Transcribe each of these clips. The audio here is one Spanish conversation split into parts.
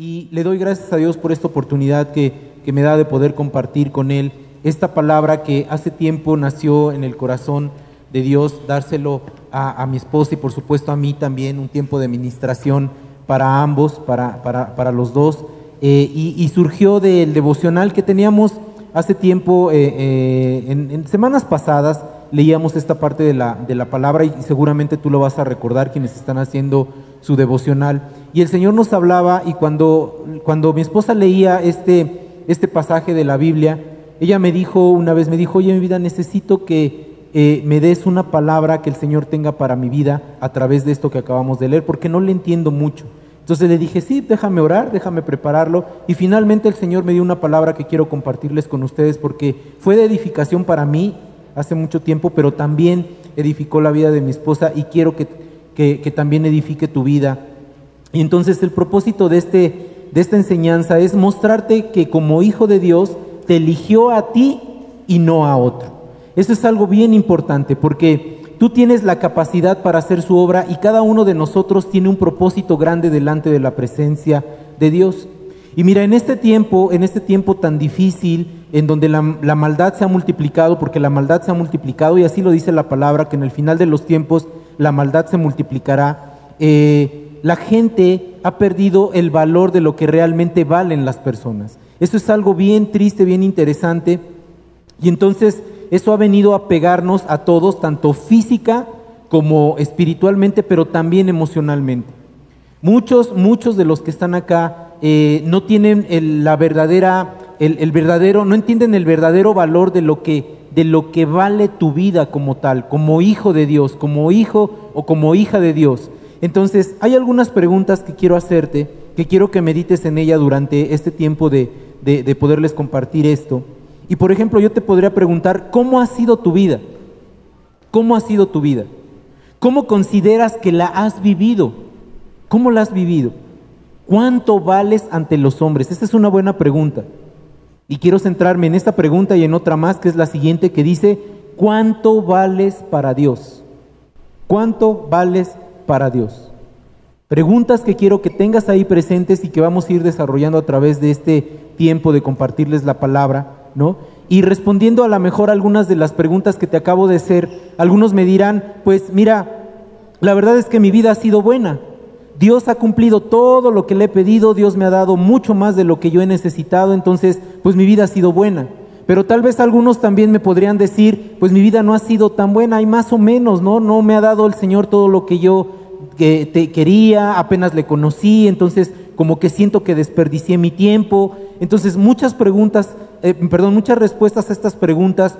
y le doy gracias a Dios por esta oportunidad que, que me da de poder compartir con Él esta palabra que hace tiempo nació en el corazón de Dios, dárselo a, a mi esposa y por supuesto a mí también, un tiempo de ministración para ambos, para, para, para los dos, eh, y, y, surgió del devocional que teníamos hace tiempo, eh, eh, en, en, semanas pasadas, leíamos esta parte de la, de la palabra y seguramente tú lo vas a recordar quienes están haciendo su devocional. Y el Señor nos hablaba y cuando, cuando mi esposa leía este, este pasaje de la Biblia, ella me dijo una vez, me dijo, oye mi vida, necesito que eh, me des una palabra que el Señor tenga para mi vida a través de esto que acabamos de leer, porque no le entiendo mucho. Entonces le dije, sí, déjame orar, déjame prepararlo. Y finalmente el Señor me dio una palabra que quiero compartirles con ustedes porque fue de edificación para mí hace mucho tiempo, pero también edificó la vida de mi esposa y quiero que, que, también edifique tu vida. Y entonces el propósito de, este, de esta enseñanza es mostrarte que como hijo de Dios te eligió a ti y no a otro. Eso es algo bien importante porque tú tienes la capacidad para hacer su obra y cada uno de nosotros tiene un propósito grande delante de la presencia de Dios. Y mira, en este tiempo, en este tiempo tan difícil, en donde la, maldad se ha multiplicado, porque la maldad se ha multiplicado, y así lo dice la palabra, que en el final de los tiempos la maldad se multiplicará, eh, la gente ha perdido el valor de lo que realmente valen las personas. Eso es algo bien triste, bien interesante, y entonces eso ha venido a pegarnos a todos, tanto física como espiritualmente, pero también emocionalmente. Muchos, muchos de los que están acá eh, no tienen el, la verdadera, el, el, verdadero, no entienden el verdadero valor de lo que, de lo que vale tu vida como tal, como hijo de Dios, como hijo o como hija de Dios. Entonces, hay algunas preguntas que quiero hacerte, que quiero que medites en ella durante este tiempo de, de, de poderles compartir esto. Y por ejemplo, yo te podría preguntar, ¿cómo ha sido tu vida? ¿Cómo ha sido tu vida? ¿Cómo consideras que la has vivido? ¿Cómo la has vivido? ¿Cuánto vales ante los hombres? Esta es una buena pregunta. Y quiero centrarme en esta pregunta y en otra más, que es la siguiente, que dice, ¿cuánto vales para Dios? ¿Cuánto vales para Dios? Preguntas que quiero que tengas ahí presentes y que vamos a ir desarrollando a través de este tiempo de compartirles la palabra, ¿no? Y respondiendo a lo mejor algunas de las preguntas que te acabo de hacer, algunos me dirán, pues mira, la verdad es que mi vida ha sido buena, Dios ha cumplido todo lo que le he pedido, Dios me ha dado mucho más de lo que yo he necesitado, entonces pues mi vida ha sido buena. Pero tal vez algunos también me podrían decir, pues mi vida no ha sido tan buena, hay más o menos, ¿no? No me ha dado el Señor todo lo que yo que te quería, apenas le conocí, entonces como que siento que desperdicié mi tiempo. Entonces muchas preguntas, eh, perdón, muchas respuestas a estas preguntas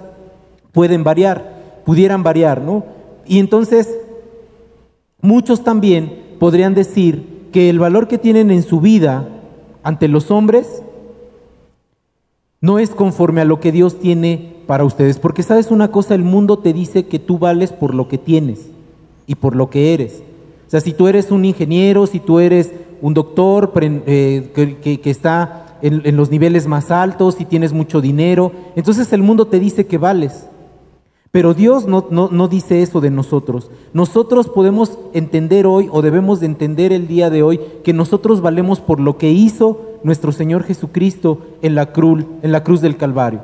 pueden variar, pudieran variar, ¿no? Y entonces muchos también podrían decir que el valor que tienen en su vida ante los hombres no es conforme a lo que Dios tiene para ustedes. Porque sabes una cosa, el mundo te dice que tú vales por lo que tienes y por lo que eres. O sea, si tú eres un ingeniero, si tú eres un doctor eh, que, está en, en los niveles más altos, si tienes mucho dinero, entonces el mundo te dice que vales. Pero Dios no, no, no, dice eso de nosotros. Nosotros podemos entender hoy o debemos de entender el día de hoy que nosotros valemos por lo que hizo nuestro Señor Jesucristo en la cruz, en la cruz del Calvario.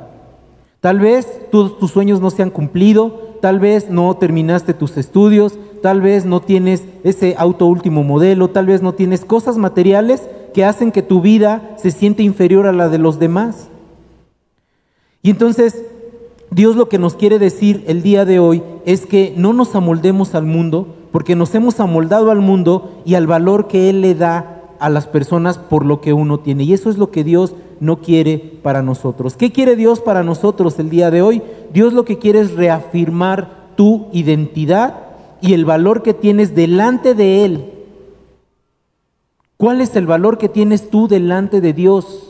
Tal vez tu, tus sueños no se han cumplido, tal vez no terminaste tus estudios, tal vez no tienes ese auto último modelo, tal vez no tienes cosas materiales que hacen que tu vida se siente inferior a la de los demás. Y entonces Dios lo que nos quiere decir el día de hoy es que no nos amoldemos al mundo, porque nos hemos amoldado al mundo y al valor que Él le da a las personas por lo que uno tiene. Y eso es lo que Dios no quiere para nosotros. ¿Qué quiere Dios para nosotros el día de hoy? Dios lo que quiere es reafirmar tu identidad y el valor que tienes delante de Él. ¿Cuál es el valor que tienes tú delante de Dios?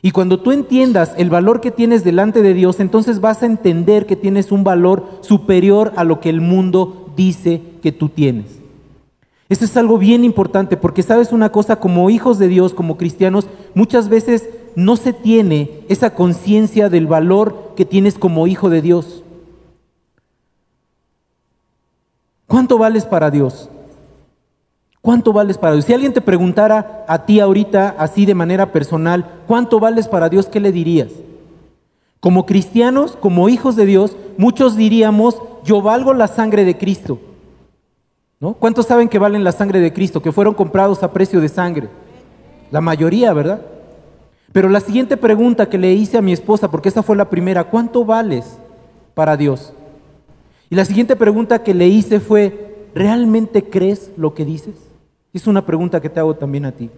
Y cuando tú entiendas el valor que tienes delante de Dios, entonces vas a entender que tienes un valor superior a lo que el mundo dice que tú tienes. Esto es algo bien importante porque sabes una cosa, como hijos de Dios, como cristianos, muchas veces no se tiene esa conciencia del valor que tienes como hijo de Dios. ¿Cuánto vales para Dios? ¿Cuánto vales para Dios? Si alguien te preguntara a ti ahorita, así de manera personal, ¿cuánto vales para Dios? ¿Qué le dirías? Como cristianos, como hijos de Dios, muchos diríamos, yo valgo la sangre de Cristo. ¿No? ¿Cuántos saben que valen la sangre de Cristo? Que fueron comprados a precio de sangre. La mayoría, ¿verdad? Pero la siguiente pregunta que le hice a mi esposa, porque esa fue la primera, ¿cuánto vales para Dios? Y la siguiente pregunta que le hice fue, ¿realmente crees lo que dices? Es una pregunta que te hago también a ti.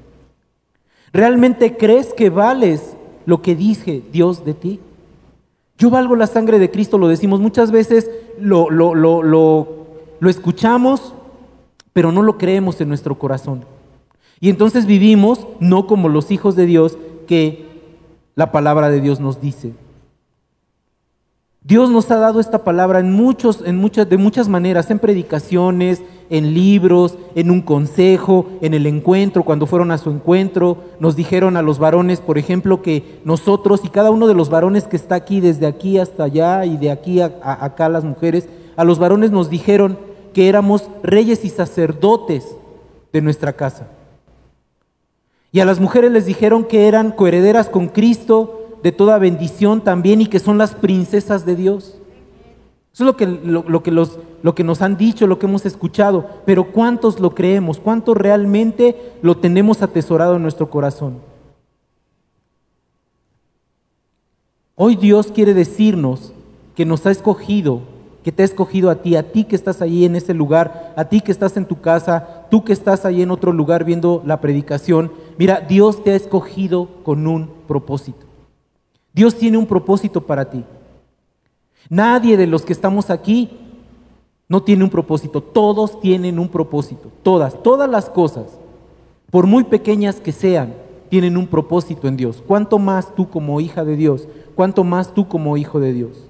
¿Realmente crees que vales lo que dije Dios de ti? Yo valgo la sangre de Cristo, lo decimos muchas veces, lo, lo, lo, lo escuchamos, pero no lo creemos en nuestro corazón. Y entonces vivimos no como los hijos de Dios que la palabra de Dios nos dice. Dios nos ha dado esta palabra en muchos, en muchas, de muchas maneras, en predicaciones, en libros, en un consejo, en el encuentro, cuando fueron a su encuentro, nos dijeron a los varones, por ejemplo, que nosotros y cada uno de los varones que está aquí, desde aquí hasta allá y de aquí a, acá las mujeres, a los varones nos dijeron que éramos reyes y sacerdotes de nuestra casa. Y a las mujeres les dijeron que eran coherederas con Cristo, de toda bendición también y que son las princesas de Dios. Eso es lo que, lo, que los, lo que nos han dicho, lo que hemos escuchado, pero ¿cuántos lo creemos? ¿Cuántos realmente lo tenemos atesorado en nuestro corazón? Hoy Dios quiere decirnos que nos ha escogido, que te ha escogido a ti, a ti que estás ahí en ese lugar, a ti que estás en tu casa, tú que estás ahí en otro lugar viendo la predicación. Mira, Dios te ha escogido con un propósito. Dios tiene un propósito para ti. Nadie de los que estamos aquí no tiene un propósito. Todos tienen un propósito. Todas, todas las cosas, por muy pequeñas que sean, tienen un propósito en Dios. ¿Cuánto más tú como hija de Dios? ¿Cuánto más tú como hijo de Dios?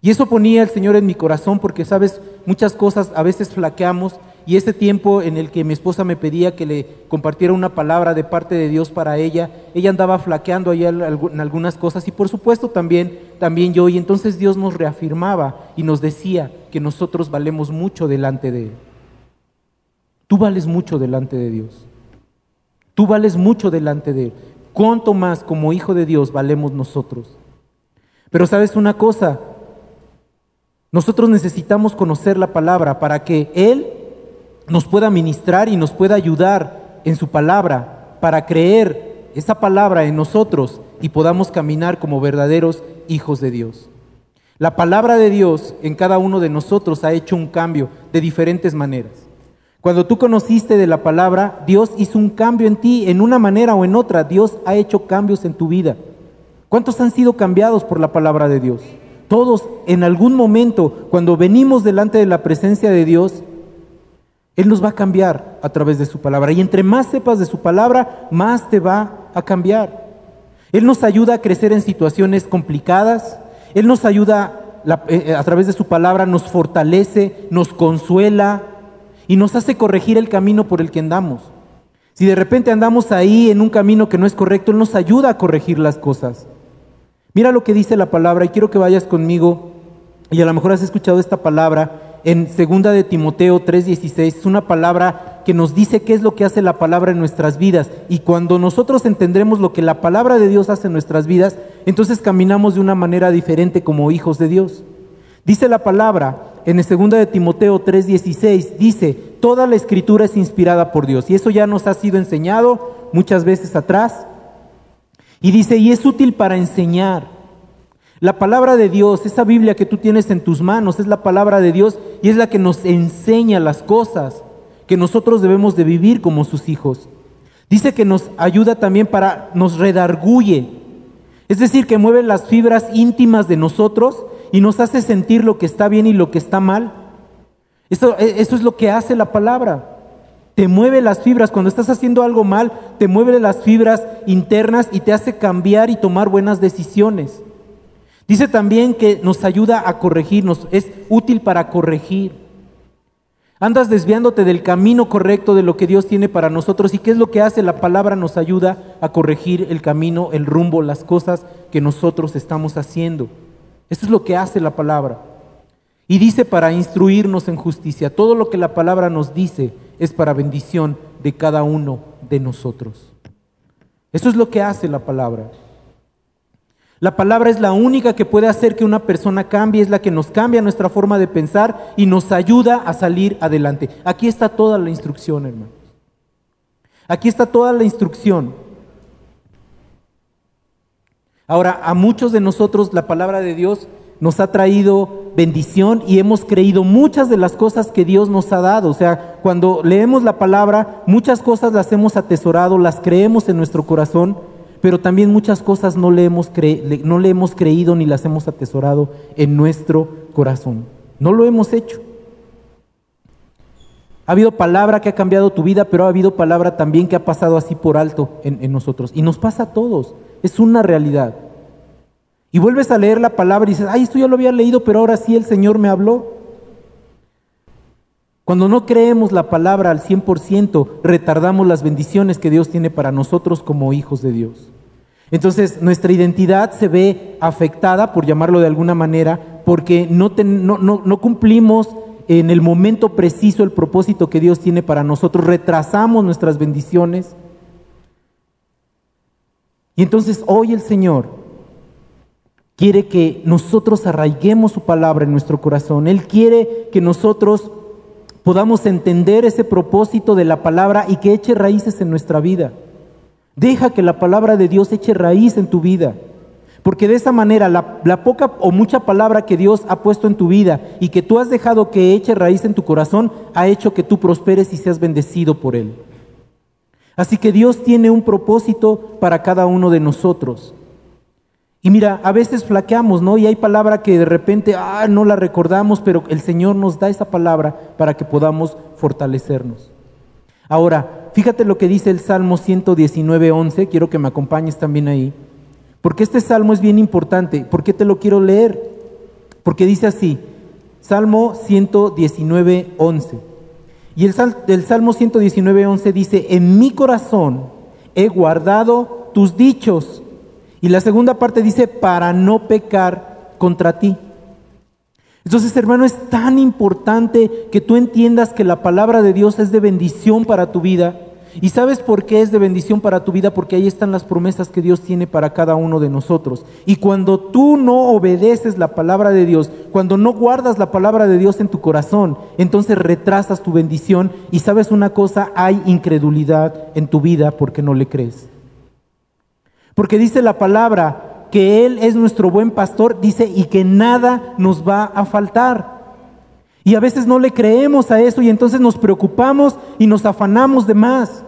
Y eso ponía el Señor en mi corazón porque, sabes, muchas cosas a veces flaqueamos y ese tiempo en el que mi esposa me pedía que le compartiera una palabra de parte de Dios para ella, ella andaba flaqueando ahí en algunas cosas y por supuesto también, también yo. Y entonces Dios nos reafirmaba y nos decía que nosotros valemos mucho delante de Él. Tú vales mucho delante de Dios. Tú vales mucho delante de Él. ¿Cuánto más como hijo de Dios valemos nosotros? Pero sabes una cosa, nosotros necesitamos conocer la palabra para que Él nos pueda ministrar y nos pueda ayudar en su palabra para creer esa palabra en nosotros y podamos caminar como verdaderos hijos de Dios. La palabra de Dios en cada uno de nosotros ha hecho un cambio de diferentes maneras. Cuando tú conociste de la palabra, Dios hizo un cambio en ti en una manera o en otra. Dios ha hecho cambios en tu vida. ¿Cuántos han sido cambiados por la palabra de Dios? Todos en algún momento, cuando venimos delante de la presencia de Dios, él nos va a cambiar a través de su palabra. Y entre más sepas de su palabra, más te va a cambiar. Él nos ayuda a crecer en situaciones complicadas. Él nos ayuda eh, eh, a través de su palabra, nos fortalece, nos consuela y nos hace corregir el camino por el que andamos. Si de repente andamos ahí en un camino que no es correcto, Él nos ayuda a corregir las cosas. Mira lo que dice la palabra y quiero que vayas conmigo y a lo mejor has escuchado esta palabra en segunda de Timoteo 3:16 es una palabra que nos dice qué es lo que hace la palabra en nuestras vidas y cuando nosotros entendremos lo que la palabra de Dios hace en nuestras vidas, entonces caminamos de una manera diferente como hijos de Dios. Dice la palabra en segunda de Timoteo 3:16 dice, "Toda la escritura es inspirada por Dios." Y eso ya nos ha sido enseñado muchas veces atrás. Y dice, "Y es útil para enseñar, la palabra de Dios, esa Biblia que tú tienes en tus manos, es la palabra de Dios y es la que nos enseña las cosas que nosotros debemos de vivir como sus hijos. Dice que nos ayuda también para, nos redarguye, es decir, que mueve las fibras íntimas de nosotros y nos hace sentir lo que está bien y lo que está mal. Eso, e, eso es lo que hace la palabra. Te mueve las fibras. Cuando estás haciendo algo mal, te mueve las fibras internas y te hace cambiar y tomar buenas decisiones. Dice también que nos ayuda a corregirnos, es útil para corregir. Andas desviándote del camino correcto de lo que Dios tiene para nosotros y qué es lo que hace la palabra nos ayuda a corregir el camino, el rumbo, las cosas que nosotros estamos haciendo. Eso es lo que hace la palabra. Y dice para instruirnos en justicia. Todo lo que la palabra nos dice es para bendición de cada uno de nosotros. Eso es lo que hace la palabra. La palabra es la única que puede hacer que una persona cambie, es la que nos cambia nuestra forma de pensar y nos ayuda a salir adelante. Aquí está toda la instrucción, hermanos. Aquí está toda la instrucción. Ahora, a muchos de nosotros la palabra de Dios nos ha traído bendición y hemos creído muchas de las cosas que Dios nos ha dado. O sea, cuando leemos la palabra, muchas cosas las hemos atesorado, las creemos en nuestro corazón, pero también muchas cosas no le hemos, no le hemos creído ni las hemos atesorado en nuestro corazón. No lo hemos hecho. Ha habido palabra que ha cambiado tu vida, pero ha habido palabra también que ha pasado así por alto en, en nosotros. Y nos pasa a todos. Es una realidad. Y vuelves a leer la palabra y dices, ay, esto ya lo había leído, pero ahora sí el Señor me habló. Cuando no creemos la palabra al 100%, retardamos las bendiciones que Dios tiene para nosotros como hijos de Dios. Entonces, nuestra identidad se ve afectada, por llamarlo de alguna manera, porque no, no, cumplimos en el momento preciso el propósito que Dios tiene para nosotros, retrasamos nuestras bendiciones. Y entonces hoy el Señor quiere que nosotros arraiguemos su palabra en nuestro corazón. Él quiere que nosotros podamos entender ese propósito de la palabra y que eche raíces en nuestra vida. Deja que la palabra de Dios eche raíz en tu vida. Porque de esa manera la, poca o mucha palabra que Dios ha puesto en tu vida y que tú has dejado que eche raíz en tu corazón, ha hecho que tú prosperes y seas bendecido por Él. Así que Dios tiene un propósito para cada uno de nosotros. Y mira, a veces flaqueamos, ¿no? Y hay palabra que de repente, ah, no la recordamos, pero el Señor nos da esa palabra para que podamos fortalecernos. Ahora, fíjate lo que dice el Salmo 119, 11, quiero que me acompañes también ahí, porque este salmo es bien importante. ¿Por qué te lo quiero leer? Porque dice así, Salmo 119, 11. Y el, el Salmo 119, 11 dice, en mi corazón he guardado tus dichos y la segunda parte dice, para no pecar contra ti. Entonces, hermano, es tan importante que tú entiendas que la palabra de Dios es de bendición para tu vida. ¿Y sabes por qué es de bendición para tu vida? Porque ahí están las promesas que Dios tiene para cada uno de nosotros. Y cuando tú no obedeces la palabra de Dios, cuando no guardas la palabra de Dios en tu corazón, entonces retrasas tu bendición y sabes una cosa, hay incredulidad en tu vida porque no le crees. Porque dice la palabra que Él es nuestro buen pastor, dice, y que nada nos va a faltar. Y a veces no le creemos a eso y entonces nos preocupamos y nos afanamos de más.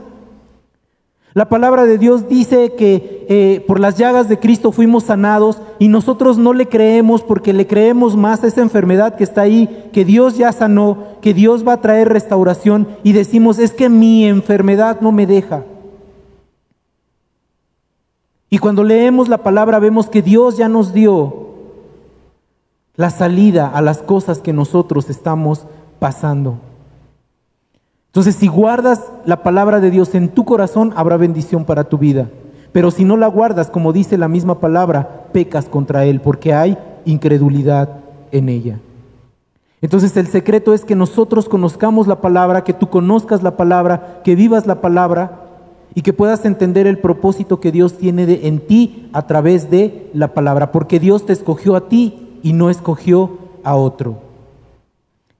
La palabra de Dios dice que eh, por las llagas de Cristo fuimos sanados y nosotros no le creemos porque le creemos más a esa enfermedad que está ahí, que Dios ya sanó, que Dios va a traer restauración y decimos, es que mi enfermedad no me deja. Y cuando leemos la palabra vemos que Dios ya nos dio la salida a las cosas que nosotros estamos pasando. Entonces, si guardas la palabra de Dios en tu corazón, habrá bendición para tu vida. Pero si no la guardas, como dice la misma palabra, pecas contra Él, porque hay incredulidad en ella. Entonces el secreto es que nosotros conozcamos la palabra, que tú conozcas la palabra, que vivas la palabra y que puedas entender el propósito que Dios tiene de, en ti a través de la palabra, porque Dios te escogió a ti y no escogió a otro.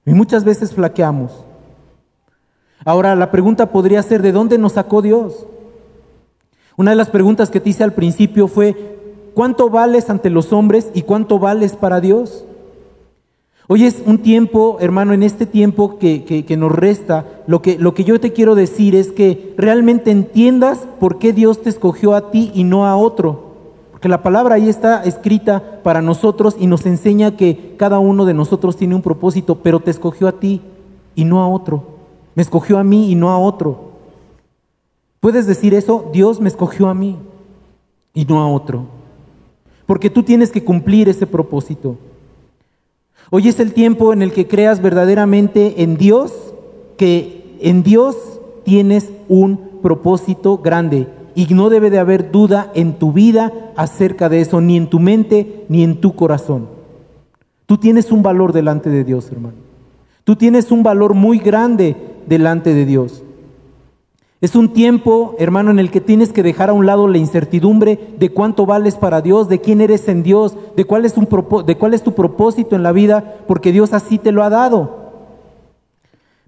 Y muchas veces flaqueamos. Ahora la pregunta podría ser, ¿de dónde nos sacó Dios? Una de las preguntas que te hice al principio fue, ¿cuánto vales ante los hombres y cuánto vales para Dios? Hoy es un tiempo, hermano, en este tiempo que, nos resta, lo que, lo que yo te quiero decir es que realmente entiendas por qué Dios te escogió a ti y no a otro. Porque la palabra ahí está escrita para nosotros y nos enseña que cada uno de nosotros tiene un propósito, pero te escogió a ti y no a otro. Me escogió a mí y no a otro. ¿Puedes decir eso? Dios me escogió a mí y no a otro. Porque tú tienes que cumplir ese propósito. Hoy es el tiempo en el que creas verdaderamente en Dios, que en Dios tienes un propósito grande y no debe de haber duda en tu vida acerca de eso, ni en tu mente ni en tu corazón. Tú tienes un valor delante de Dios, hermano. Tú tienes un valor muy grande delante de Dios. Es un tiempo, hermano, en el que tienes que dejar a un lado la incertidumbre de cuánto vales para Dios, de quién eres en Dios, de cuál es, un de cuál es tu propósito en la vida, porque Dios así te lo ha dado.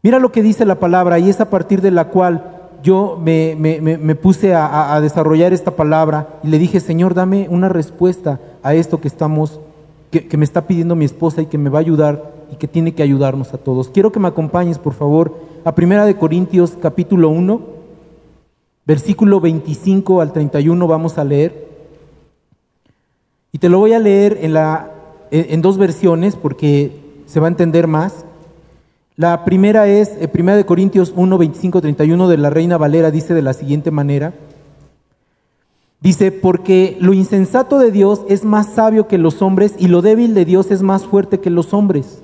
Mira lo que dice la palabra y es a partir de la cual yo me, puse a, desarrollar esta palabra y le dije, Señor, dame una respuesta a esto que estamos, que, me está pidiendo mi esposa y que me va a ayudar y que tiene que ayudarnos a todos. Quiero que me acompañes, por favor, a Primera de Corintios capítulo 1 versículo 25 al 31 vamos a leer. Y te lo voy a leer en, la, en dos versiones porque se va a entender más. La primera es, eh, Primera de Corintios 1, 25, 31 de la Reina Valera dice de la siguiente manera. Dice, porque lo insensato de Dios es más sabio que los hombres y lo débil de Dios es más fuerte que los hombres.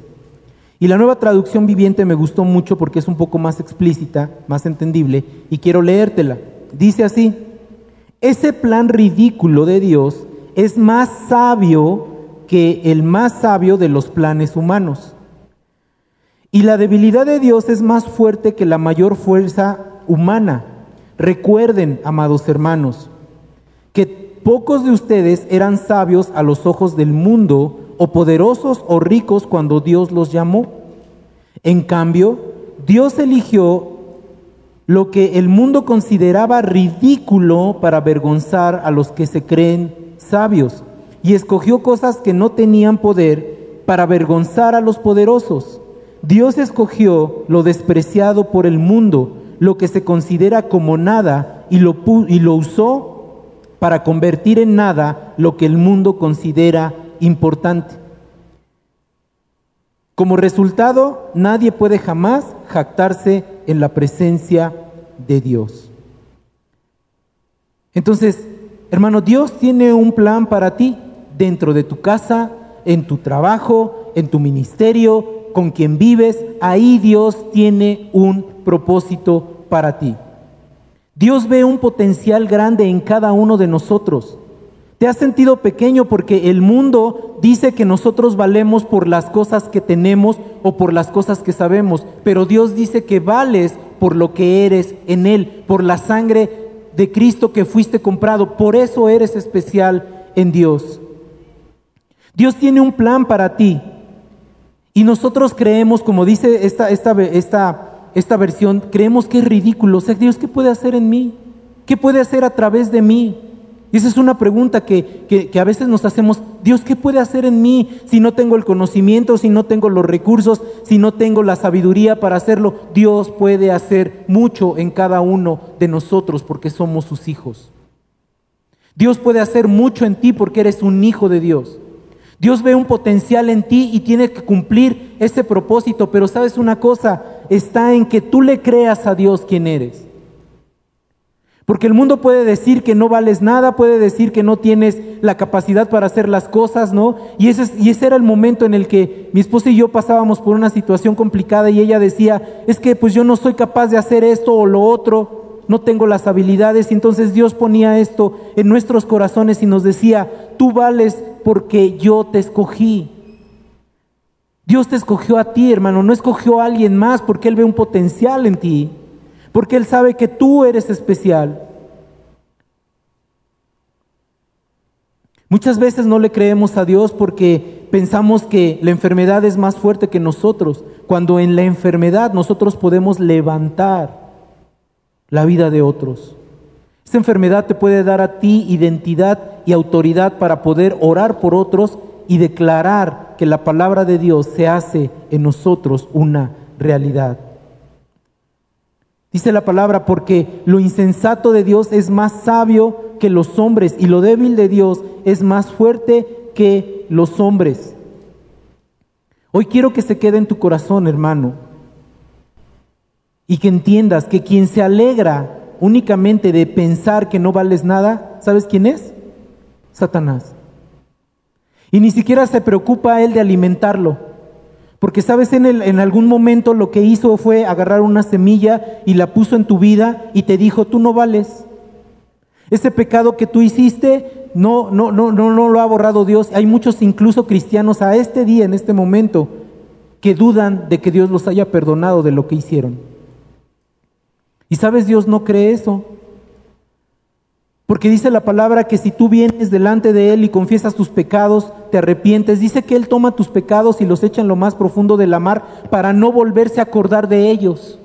Y la nueva traducción viviente me gustó mucho porque es un poco más explícita, más entendible, y quiero leértela. Dice así, ese plan ridículo de Dios es más sabio que el más sabio de los planes humanos. Y la debilidad de Dios es más fuerte que la mayor fuerza humana. Recuerden, amados hermanos, que pocos de ustedes eran sabios a los ojos del mundo o poderosos o ricos cuando Dios los llamó. En cambio, Dios eligió lo que el mundo consideraba ridículo para avergonzar a los que se creen sabios, y escogió cosas que no tenían poder para avergonzar a los poderosos. Dios escogió lo despreciado por el mundo, lo que se considera como nada, y lo, y lo usó para convertir en nada lo que el mundo considera importante. Como resultado, nadie puede jamás jactarse en la presencia de Dios. Entonces, hermano, Dios tiene un plan para ti dentro de tu casa, en tu trabajo, en tu ministerio, con quien vives. Ahí Dios tiene un propósito para ti. Dios ve un potencial grande en cada uno de nosotros. ¿Te has sentido pequeño porque el mundo dice que nosotros valemos por las cosas que tenemos o por las cosas que sabemos? Pero Dios dice que vales por lo que eres en Él, por la sangre de Cristo que fuiste comprado. Por eso eres especial en Dios. Dios tiene un plan para ti. Y nosotros creemos, como dice esta, esta, esta, esta versión, creemos que es ridículo. O sea, Dios, ¿qué puede hacer en mí? ¿Qué puede hacer a través de mí? Y esa es una pregunta que, a veces nos hacemos, Dios, ¿qué puede hacer en mí si no tengo el conocimiento, si no tengo los recursos, si no tengo la sabiduría para hacerlo? Dios puede hacer mucho en cada uno de nosotros porque somos sus hijos. Dios puede hacer mucho en ti porque eres un hijo de Dios. Dios ve un potencial en ti y tiene que cumplir ese propósito, pero sabes una cosa, está en que tú le creas a Dios quien eres. Porque el mundo puede decir que no vales nada, puede decir que no tienes la capacidad para hacer las cosas, ¿no? Y ese, era el momento en el que mi esposa y yo pasábamos por una situación complicada y ella decía, es que pues yo no soy capaz de hacer esto o lo otro, no tengo las habilidades. Y entonces Dios ponía esto en nuestros corazones y nos decía, tú vales porque yo te escogí. Dios te escogió a ti, hermano, no escogió a alguien más porque Él ve un potencial en ti porque Él sabe que tú eres especial. Muchas veces no le creemos a Dios porque pensamos que la enfermedad es más fuerte que nosotros, cuando en la enfermedad nosotros podemos levantar la vida de otros. Esta enfermedad te puede dar a ti identidad y autoridad para poder orar por otros y declarar que la palabra de Dios se hace en nosotros una realidad. Dice la palabra, porque lo insensato de Dios es más sabio que los hombres y lo débil de Dios es más fuerte que los hombres. Hoy quiero que se quede en tu corazón, hermano, y que entiendas que quien se alegra únicamente de pensar que no vales nada, ¿sabes quién es? Satanás. Y ni siquiera se preocupa él de alimentarlo. Porque sabes, en, el, en algún momento lo que hizo fue agarrar una semilla y la puso en tu vida y te dijo, tú no vales. Ese pecado que tú hiciste no, no, no, no, no lo ha borrado Dios. Hay muchos incluso cristianos a este día, en este momento, que dudan de que Dios los haya perdonado de lo que hicieron. Y sabes, Dios no cree eso. Porque dice la palabra que si tú vienes delante de Él y confiesas tus pecados, te arrepientes, dice que Él toma tus pecados y los echa en lo más profundo de la mar para no volverse a acordar de ellos.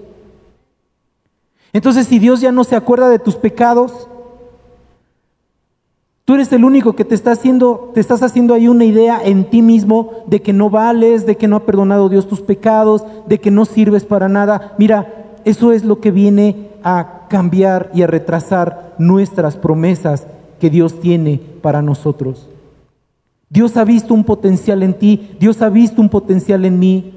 Entonces, si Dios ya no se acuerda de tus pecados, tú eres el único que te está haciendo, te estás haciendo ahí una idea en ti mismo de que no vales, de que no ha perdonado Dios tus pecados, de que no sirves para nada. Mira, eso es lo que viene a cambiar y a retrasar nuestras promesas que Dios tiene para nosotros. Dios ha visto un potencial en ti, Dios ha visto un potencial en mí.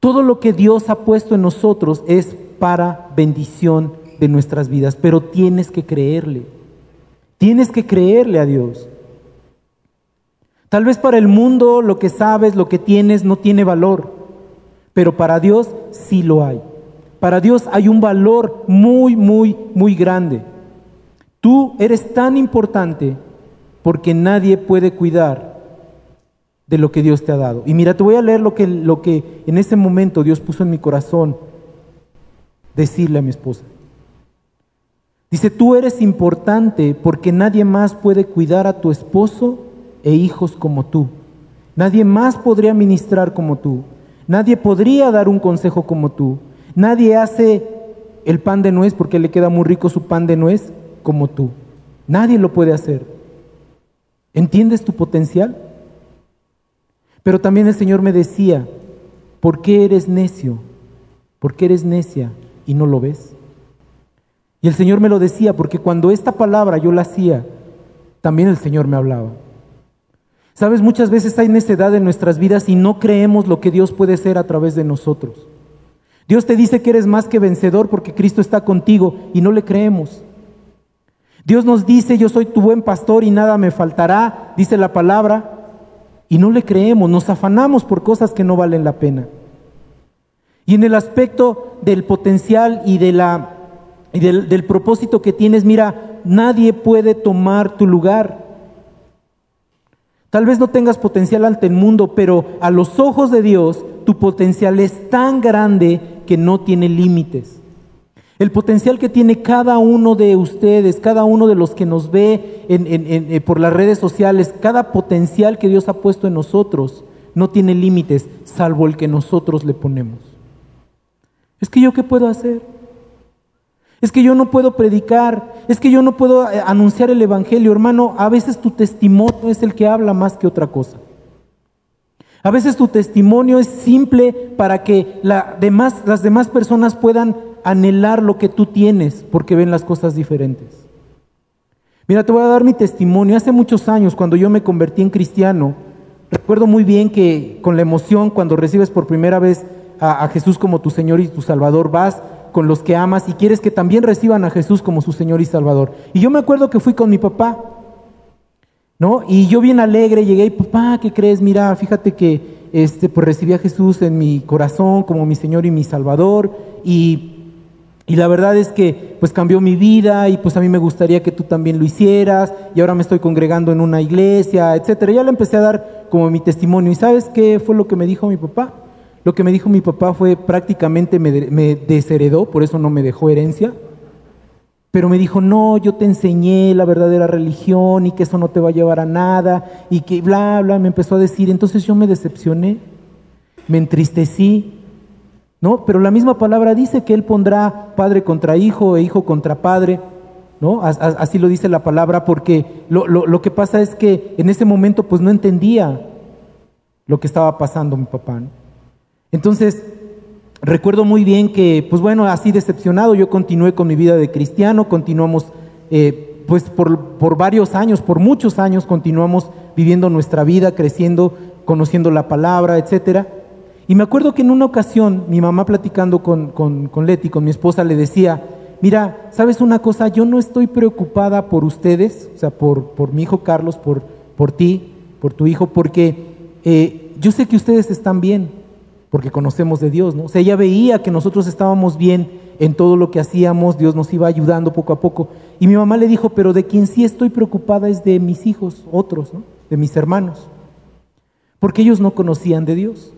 Todo lo que Dios ha puesto en nosotros es para bendición de nuestras vidas, pero tienes que creerle. Tienes que creerle a Dios. Tal vez para el mundo lo que sabes, lo que tienes no tiene valor, pero para Dios sí lo hay. Para Dios hay un valor muy, muy, muy grande. Tú eres tan importante porque nadie puede cuidar de lo que Dios te ha dado. Y mira, te voy a leer lo que, lo que en ese momento Dios puso en mi corazón decirle a mi esposa. Dice, tú eres importante porque nadie más puede cuidar a tu esposo e hijos como tú. Nadie más podría ministrar como tú. Nadie podría dar un consejo como tú. Nadie hace el pan de nuez porque le queda muy rico su pan de nuez como tú. Nadie lo puede hacer. ¿Entiendes tu potencial? Pero también el Señor me decía, ¿por qué eres necio? ¿Por qué eres necia y no lo ves? Y el Señor me lo decía porque cuando esta palabra yo la hacía, también el Señor me hablaba. Sabes, muchas veces hay necedad en nuestras vidas y no creemos lo que Dios puede hacer a través de nosotros. Dios te dice que eres más que vencedor porque Cristo está contigo y no le creemos. Dios nos dice, yo soy tu buen pastor y nada me faltará, dice la palabra, y no le creemos, nos afanamos por cosas que no valen la pena. Y en el aspecto del potencial y, de la, y del, del propósito que tienes, mira, nadie puede tomar tu lugar. Tal vez no tengas potencial ante el mundo, pero a los ojos de Dios tu potencial es tan grande que no tiene límites. El potencial que tiene cada uno de ustedes, cada uno de los que nos ve eh, por las redes sociales, cada potencial que Dios ha puesto en nosotros, no tiene límites, salvo el que nosotros le ponemos. Es que yo qué puedo hacer? Es que yo no puedo predicar, es que yo no puedo eh, anunciar el Evangelio, hermano, a veces tu testimonio es el que habla más que otra cosa. A veces tu testimonio es simple para que las demás personas puedan anhelar lo que tú tienes porque ven las cosas diferentes. Mira, te voy a dar mi testimonio. Hace muchos años, cuando yo me convertí en cristiano, recuerdo muy bien que con la emoción, cuando recibes por primera vez a, Jesús como tu Señor y tu Salvador, vas con los que amas y quieres que también reciban a Jesús como su Señor y Salvador. Y yo me acuerdo que fui con mi papá ¿no? Y yo bien alegre llegué y, papá, ¿qué crees? Mira, fíjate que este, pues recibí a Jesús en mi corazón como mi Señor y mi Salvador y, y la verdad es que pues cambió mi vida y pues a mí me gustaría que tú también lo hicieras y ahora me estoy congregando en una iglesia, etcétera. Ya le empecé a dar como mi testimonio y ¿sabes qué fue lo que me dijo mi papá? Lo que me dijo mi papá fue prácticamente me, me desheredó, por eso no me dejó herencia pero me dijo, no, yo te enseñé la verdadera religión y que eso no te va a llevar a nada y que bla, bla, me empezó a decir. Entonces yo me decepcioné, me entristecí, ¿no? Pero la misma palabra dice que Él pondrá padre contra hijo e hijo contra padre, ¿no? Así lo dice la palabra porque lo, lo, lo que pasa es que en ese momento pues no entendía lo que estaba pasando mi papá. Entonces, recuerdo muy bien que, pues bueno, así decepcionado, yo continué con mi vida de cristiano, continuamos, eh, pues por, varios años, por muchos años, continuamos viviendo nuestra vida, creciendo, conociendo la palabra, etcétera. Y me acuerdo que en una ocasión mi mamá platicando con, con, con Leti, con mi esposa, le decía, mira, ¿sabes una cosa? Yo no estoy preocupada por ustedes, o sea, por, por mi hijo Carlos, por, por ti, por tu hijo, porque eh, yo sé que ustedes están bien, porque conocemos de Dios, ¿no? O sea, ella veía que nosotros estábamos bien en todo lo que hacíamos, Dios nos iba ayudando poco a poco. Y mi mamá le dijo, pero de quien sí estoy preocupada es de mis hijos, otros, ¿no? De mis hermanos, porque ellos no conocían de Dios.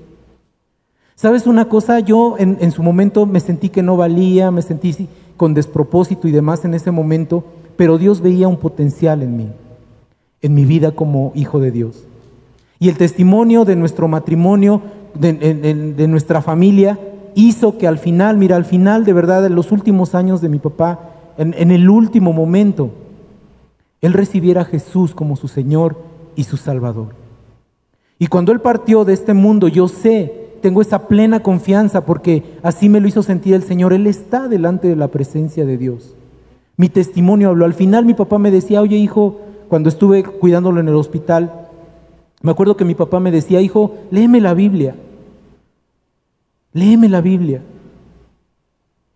¿Sabes una cosa? Yo en, en su momento me sentí que no valía, me sentí con despropósito y demás en ese momento, pero Dios veía un potencial en mí, en mi vida como hijo de Dios. Y el testimonio de nuestro matrimonio, de, nuestra familia, hizo que al final, mira, al final de verdad, en los últimos años de mi papá, en, en el último momento, él recibiera a Jesús como su Señor y su Salvador. Y cuando Él partió de este mundo, yo sé, tengo esa plena confianza porque así me lo hizo sentir el Señor. Él está delante de la presencia de Dios. Mi testimonio habló. Al final mi papá me decía, oye hijo, cuando estuve cuidándolo en el hospital, me acuerdo que mi papá me decía, hijo, léeme la Biblia. Léeme la Biblia.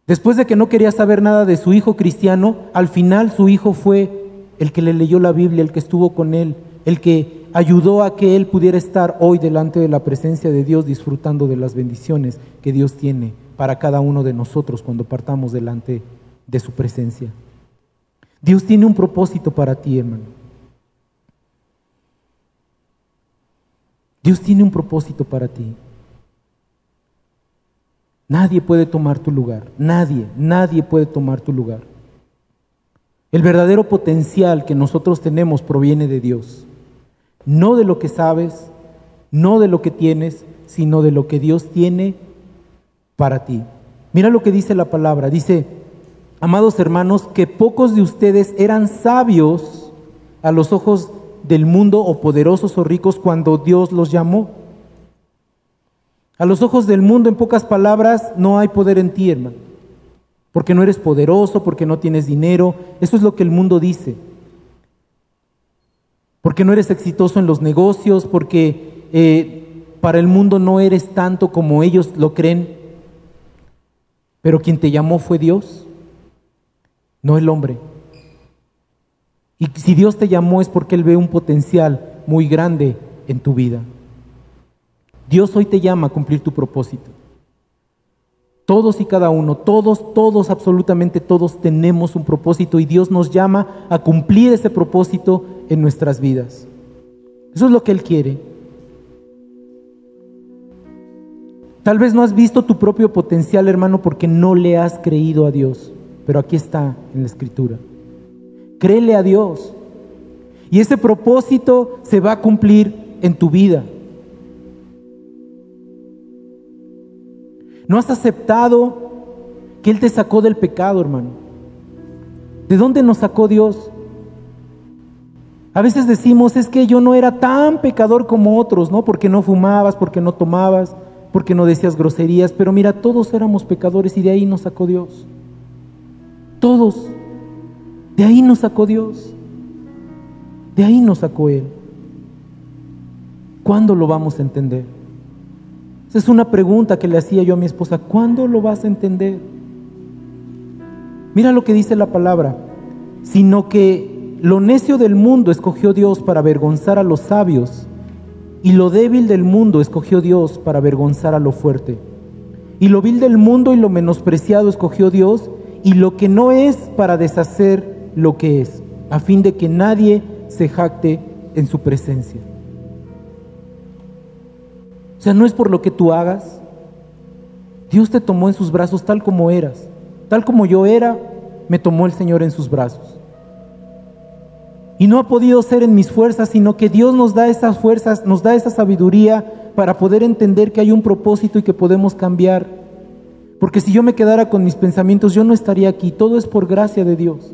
Después de que no quería saber nada de su hijo cristiano, al final su hijo fue el que le leyó la Biblia, el que estuvo con él, el que ayudó a que él pudiera estar hoy delante de la presencia de Dios disfrutando de las bendiciones que Dios tiene para cada uno de nosotros cuando partamos delante de su presencia. Dios tiene un propósito para ti, hermano. Dios tiene un propósito para ti. Nadie puede tomar tu lugar. Nadie, nadie puede tomar tu lugar. El verdadero potencial que nosotros tenemos proviene de Dios. No de lo que sabes, no de lo que tienes, sino de lo que Dios tiene para ti. Mira lo que dice la palabra. Dice, amados hermanos, que pocos de ustedes eran sabios a los ojos del mundo o poderosos o ricos cuando Dios los llamó. A los ojos del mundo, en pocas palabras, no hay poder en ti, hermano. Porque no eres poderoso, porque no tienes dinero. Eso es lo que el mundo dice. Porque no eres exitoso en los negocios, porque eh, para el mundo no eres tanto como ellos lo creen. Pero quien te llamó fue Dios, no el hombre. Y si Dios te llamó es porque Él ve un potencial muy grande en tu vida. Dios hoy te llama a cumplir tu propósito. Todos y cada uno, todos, todos, absolutamente todos tenemos un propósito y Dios nos llama a cumplir ese propósito en nuestras vidas. Eso es lo que Él quiere. Tal vez no has visto tu propio potencial, hermano, porque no le has creído a Dios, pero aquí está en la Escritura. Créele a Dios. Y ese propósito se va a cumplir en tu vida. No has aceptado que Él te sacó del pecado, hermano. ¿De dónde nos sacó Dios? A veces decimos, es que yo no era tan pecador como otros, ¿no? Porque no fumabas, porque no tomabas, porque no decías groserías, pero mira, todos éramos pecadores y de ahí nos sacó Dios. Todos. De ahí nos sacó Dios. De ahí nos sacó Él. ¿Cuándo lo vamos a entender? Esa es una pregunta que le hacía yo a mi esposa. ¿Cuándo lo vas a entender? Mira lo que dice la palabra. Sino que lo necio del mundo escogió Dios para avergonzar a los sabios. Y lo débil del mundo escogió Dios para avergonzar a lo fuerte. Y lo vil del mundo y lo menospreciado escogió Dios. Y lo que no es para deshacer lo que es, a fin de que nadie se jacte en su presencia. O sea, no es por lo que tú hagas. Dios te tomó en sus brazos tal como eras. Tal como yo era, me tomó el Señor en sus brazos. Y no ha podido ser en mis fuerzas, sino que Dios nos da esas fuerzas, nos da esa sabiduría para poder entender que hay un propósito y que podemos cambiar. Porque si yo me quedara con mis pensamientos, yo no estaría aquí. Todo es por gracia de Dios.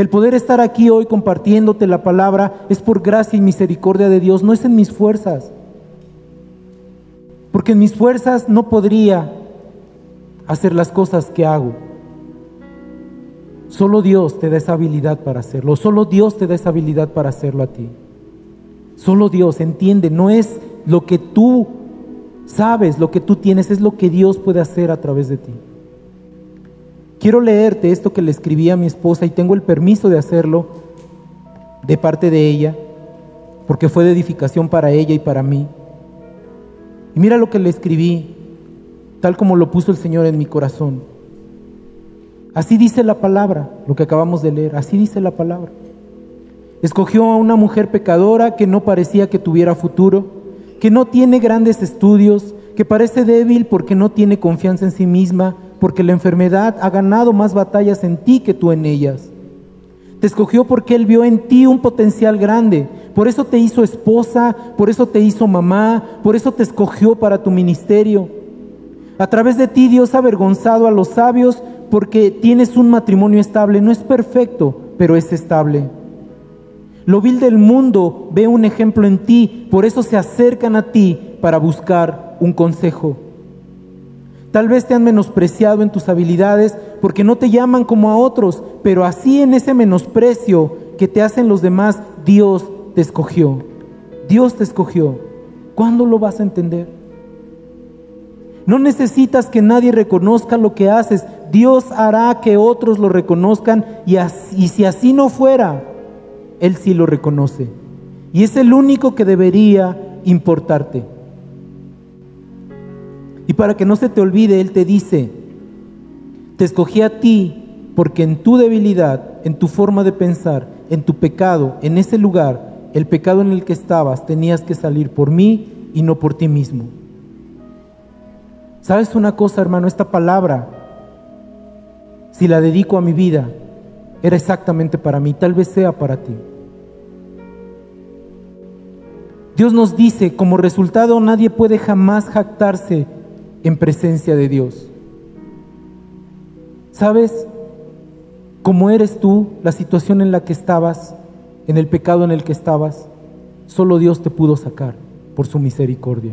El poder estar aquí hoy compartiéndote la palabra es por gracia y misericordia de Dios, no es en mis fuerzas. Porque en mis fuerzas no podría hacer las cosas que hago. Solo Dios te da esa habilidad para hacerlo. Solo Dios te da esa habilidad para hacerlo a ti. Solo Dios entiende, no es lo que tú sabes lo que tú tienes es lo que Dios puede hacer a través de ti. Quiero leerte esto que le escribí a mi esposa y tengo el permiso de hacerlo de parte de ella, porque fue de edificación para ella y para mí. Y mira lo que le escribí, tal como lo puso el Señor en mi corazón. Así dice la palabra, lo que acabamos de leer, así dice la palabra. Escogió a una mujer pecadora que no parecía que tuviera futuro, que no tiene grandes estudios, que parece débil porque no tiene confianza en sí misma, porque la enfermedad ha ganado más batallas en ti que tú en ellas. Te escogió porque Él vio en ti un potencial grande. Por eso te hizo esposa, por eso te hizo mamá, por eso te escogió para tu ministerio. A través de ti Dios ha avergonzado a los sabios porque tienes un matrimonio estable. No es perfecto, pero es estable. Lo vil del mundo ve un ejemplo en ti, por eso se acercan a ti para buscar un consejo. Tal vez te han menospreciado en tus habilidades porque no te llaman como a otros, pero así en ese menosprecio que te hacen los demás, Dios te escogió. Dios te escogió. ¿Cuándo lo vas a entender? No necesitas que nadie reconozca lo que haces. Dios hará que otros lo reconozcan y, y si así no fuera, él sí lo reconoce. Y es el único que debería importarte. Y para que no se te olvide, Él te dice, te escogí a ti porque en tu debilidad, en tu forma de pensar, en tu pecado, en ese lugar, el pecado en el que estabas, tenías que salir por mí y no por ti mismo. ¿Sabes una cosa, hermano? Esta palabra, si la dedico a mi vida, era exactamente para mí, tal vez sea para ti. Dios nos dice, como resultado nadie puede jamás jactarse en presencia de Dios. ¿Sabes cómo eres tú, la situación en la que estabas, en el pecado en el que estabas? Solo Dios te pudo sacar por su misericordia.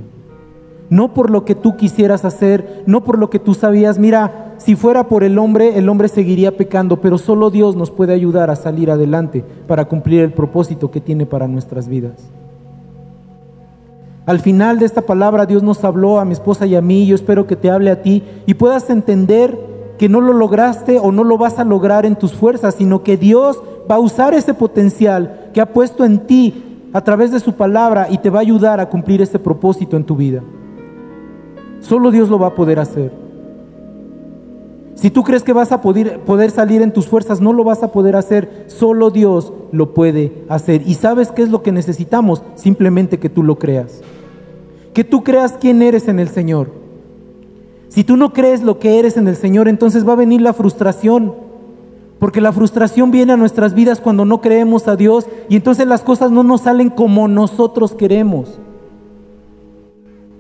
No por lo que tú quisieras hacer, no por lo que tú sabías. Mira, si fuera por el hombre, el hombre seguiría pecando, pero solo Dios nos puede ayudar a salir adelante para cumplir el propósito que tiene para nuestras vidas. Al final de esta palabra Dios nos habló a mi esposa y a mí, yo espero que te hable a ti y puedas entender que no lo lograste o no lo vas a lograr en tus fuerzas, sino que Dios va a usar ese potencial que ha puesto en ti a través de su palabra y te va a ayudar a cumplir ese propósito en tu vida. Solo Dios lo va a poder hacer. Si tú crees que vas a poder, poder, salir en tus fuerzas, no lo vas a poder hacer. Solo Dios lo puede hacer. ¿Y sabes qué es lo que necesitamos? Simplemente que tú lo creas que tú creas quién eres en el Señor. Si tú no crees lo que eres en el Señor, entonces va a venir la frustración. Porque la frustración viene a nuestras vidas cuando no creemos a Dios y entonces las cosas no nos salen como nosotros queremos.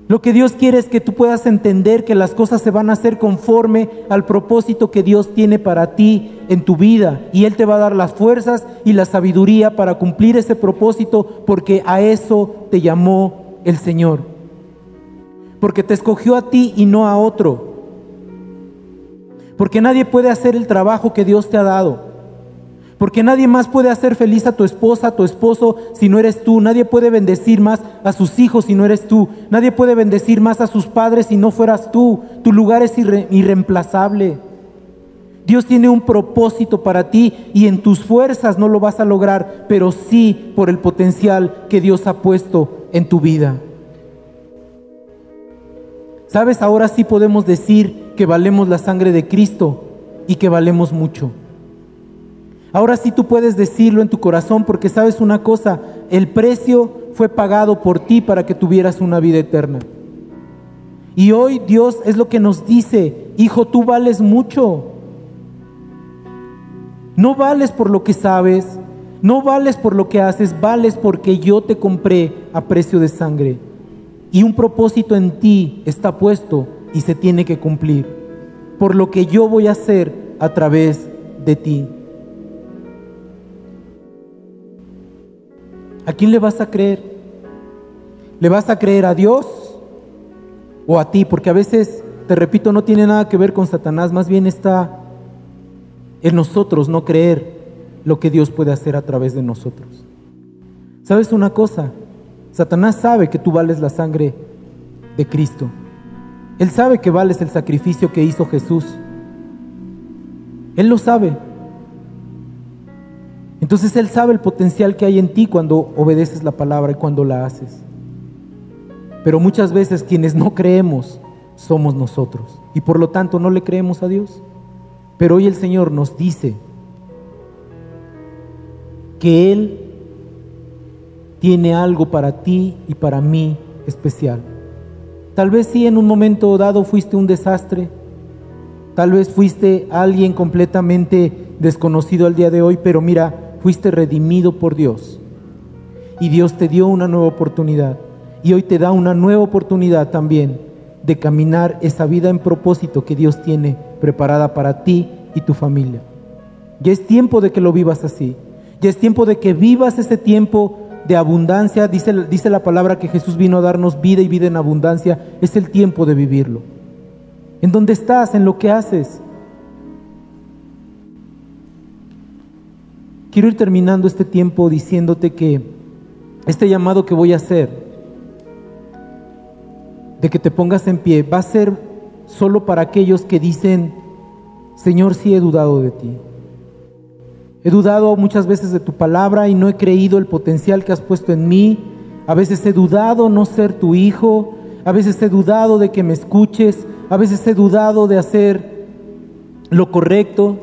Lo que Dios quiere es que tú puedas entender que las cosas se van a hacer conforme al propósito que Dios tiene para ti en tu vida. Y Él te va a dar las fuerzas y la sabiduría para cumplir ese propósito porque a eso te llamó el Señor porque te escogió a ti y no a otro. Porque nadie puede hacer el trabajo que Dios te ha dado. Porque nadie más puede hacer feliz a tu esposa, a tu esposo, si no eres tú. Nadie puede bendecir más a sus hijos si no eres tú. Nadie puede bendecir más a sus padres si no fueras tú. Tu lugar es irreemplazable. Dios tiene un propósito para ti y en tus fuerzas no lo vas a lograr, pero sí por el potencial que Dios ha puesto en tu vida. ¿Sabes? Ahora sí podemos decir que valemos la sangre de Cristo y que valemos mucho. Ahora sí tú puedes decirlo en tu corazón porque sabes una cosa, el precio fue pagado por ti para que tuvieras una vida eterna. Y hoy Dios es lo que nos dice, hijo, tú vales mucho. No vales por lo que sabes, no vales por lo que haces, vales porque yo te compré a precio de sangre y un propósito en ti está puesto y se tiene que cumplir, por lo que yo voy a hacer a través de ti. ¿A quién le vas a creer? ¿Le vas a creer a Dios o a ti? Porque a veces, te repito, no tiene nada que ver con Satanás, más bien está en nosotros no creer lo que Dios puede hacer a través de nosotros. ¿Sabes una cosa? Satanás sabe que tú vales la sangre de Cristo. Él sabe que vales el sacrificio que hizo Jesús. Él lo sabe. Entonces Él sabe el potencial que hay en ti cuando obedeces la palabra y cuando la haces. Pero muchas veces quienes no creemos somos nosotros y por lo tanto no le creemos a Dios. Pero hoy el Señor nos dice que Él tiene algo para ti y para mí especial. Tal vez sí en un momento dado fuiste un desastre, tal vez fuiste alguien completamente desconocido al día de hoy, pero mira, fuiste redimido por Dios. Y Dios te dio una nueva oportunidad. Y hoy te da una nueva oportunidad también de caminar esa vida en propósito que Dios tiene preparada para ti y tu familia. Ya es tiempo de que lo vivas así. Ya es tiempo de que vivas ese tiempo de abundancia, dice, dice la palabra que Jesús vino a darnos vida y vida en abundancia, es el tiempo de vivirlo. ¿En dónde estás? ¿En lo que haces? Quiero ir terminando este tiempo diciéndote que este llamado que voy a hacer, de que te pongas en pie, va a ser solo para aquellos que dicen, Señor, sí he dudado de ti. He dudado muchas veces de tu palabra y no he creído el potencial que has puesto en mí. A veces he dudado no ser tu hijo. A veces he dudado de que me escuches. A veces he dudado de hacer lo correcto.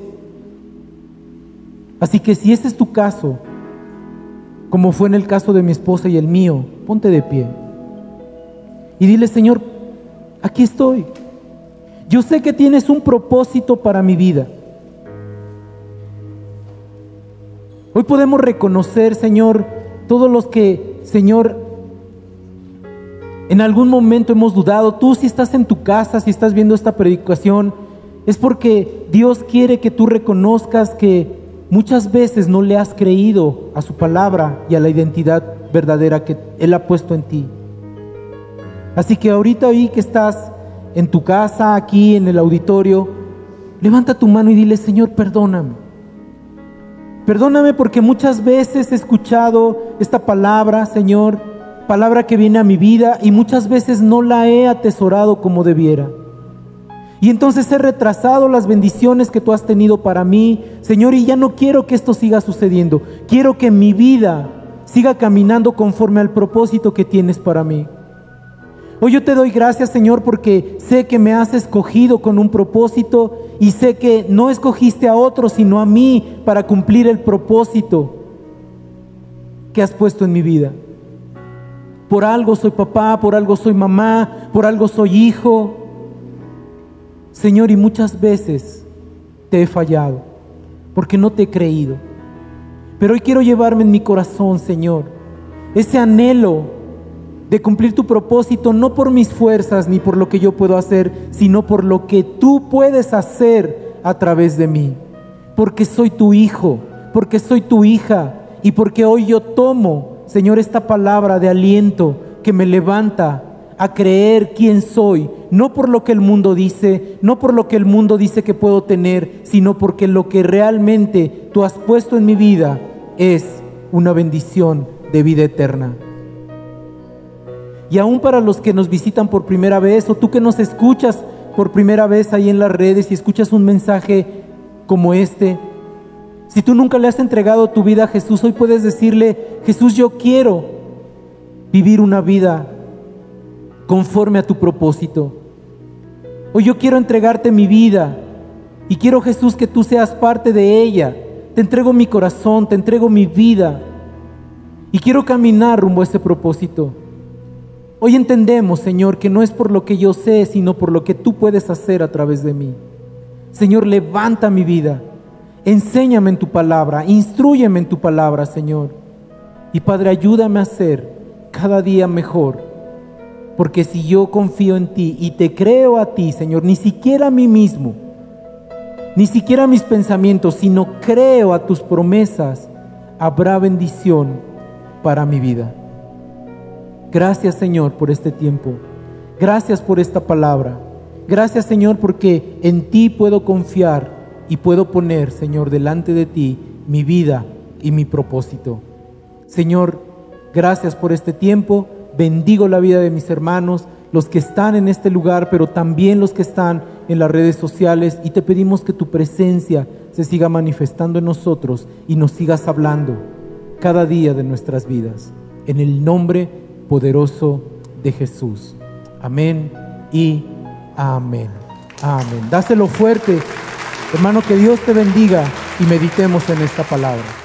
Así que si este es tu caso, como fue en el caso de mi esposa y el mío, ponte de pie. Y dile, Señor, aquí estoy. Yo sé que tienes un propósito para mi vida. Hoy podemos reconocer, Señor, todos los que, Señor, en algún momento hemos dudado. Tú si estás en tu casa, si estás viendo esta predicación, es porque Dios quiere que tú reconozcas que muchas veces no le has creído a su palabra y a la identidad verdadera que Él ha puesto en ti. Así que ahorita ahí que estás en tu casa, aquí en el auditorio, levanta tu mano y dile, Señor, perdóname. Perdóname porque muchas veces he escuchado esta palabra, Señor, palabra que viene a mi vida y muchas veces no la he atesorado como debiera. Y entonces he retrasado las bendiciones que tú has tenido para mí, Señor, y ya no quiero que esto siga sucediendo. Quiero que mi vida siga caminando conforme al propósito que tienes para mí. Hoy yo te doy gracias, Señor, porque sé que me has escogido con un propósito y sé que no escogiste a otro, sino a mí para cumplir el propósito que has puesto en mi vida. Por algo soy papá, por algo soy mamá, por algo soy hijo. Señor, y muchas veces te he fallado porque no te he creído. Pero hoy quiero llevarme en mi corazón, Señor, ese anhelo de cumplir tu propósito no por mis fuerzas ni por lo que yo puedo hacer, sino por lo que tú puedes hacer a través de mí. Porque soy tu hijo, porque soy tu hija y porque hoy yo tomo, Señor, esta palabra de aliento que me levanta a creer quién soy, no por lo que el mundo dice, no por lo que el mundo dice que puedo tener, sino porque lo que realmente tú has puesto en mi vida es una bendición de vida eterna. Y aún para los que nos visitan por primera vez o tú que nos escuchas por primera vez ahí en las redes y escuchas un mensaje como este, si tú nunca le has entregado tu vida a Jesús, hoy puedes decirle, Jesús, yo quiero vivir una vida conforme a tu propósito. Hoy yo quiero entregarte mi vida y quiero Jesús que tú seas parte de ella. Te entrego mi corazón, te entrego mi vida y quiero caminar rumbo a ese propósito. Hoy entendemos, Señor, que no es por lo que yo sé, sino por lo que tú puedes hacer a través de mí. Señor, levanta mi vida. Enséñame en tu palabra, instruyeme en tu palabra, Señor. Y Padre, ayúdame a ser cada día mejor. Porque si yo confío en ti y te creo a ti, Señor, ni siquiera a mí mismo, ni siquiera a mis pensamientos, sino creo a tus promesas, habrá bendición para mi vida. Gracias Señor por este tiempo. Gracias por esta palabra. Gracias Señor porque en ti puedo confiar y puedo poner, Señor, delante de ti mi vida y mi propósito. Señor, gracias por este tiempo. Bendigo la vida de mis hermanos, los que están en este lugar, pero también los que están en las redes sociales. Y te pedimos que tu presencia se siga manifestando en nosotros y nos sigas hablando cada día de nuestras vidas. En el nombre de poderoso de Jesús. Amén y amén. Amén. Dáselo fuerte, hermano, que Dios te bendiga y meditemos en esta palabra.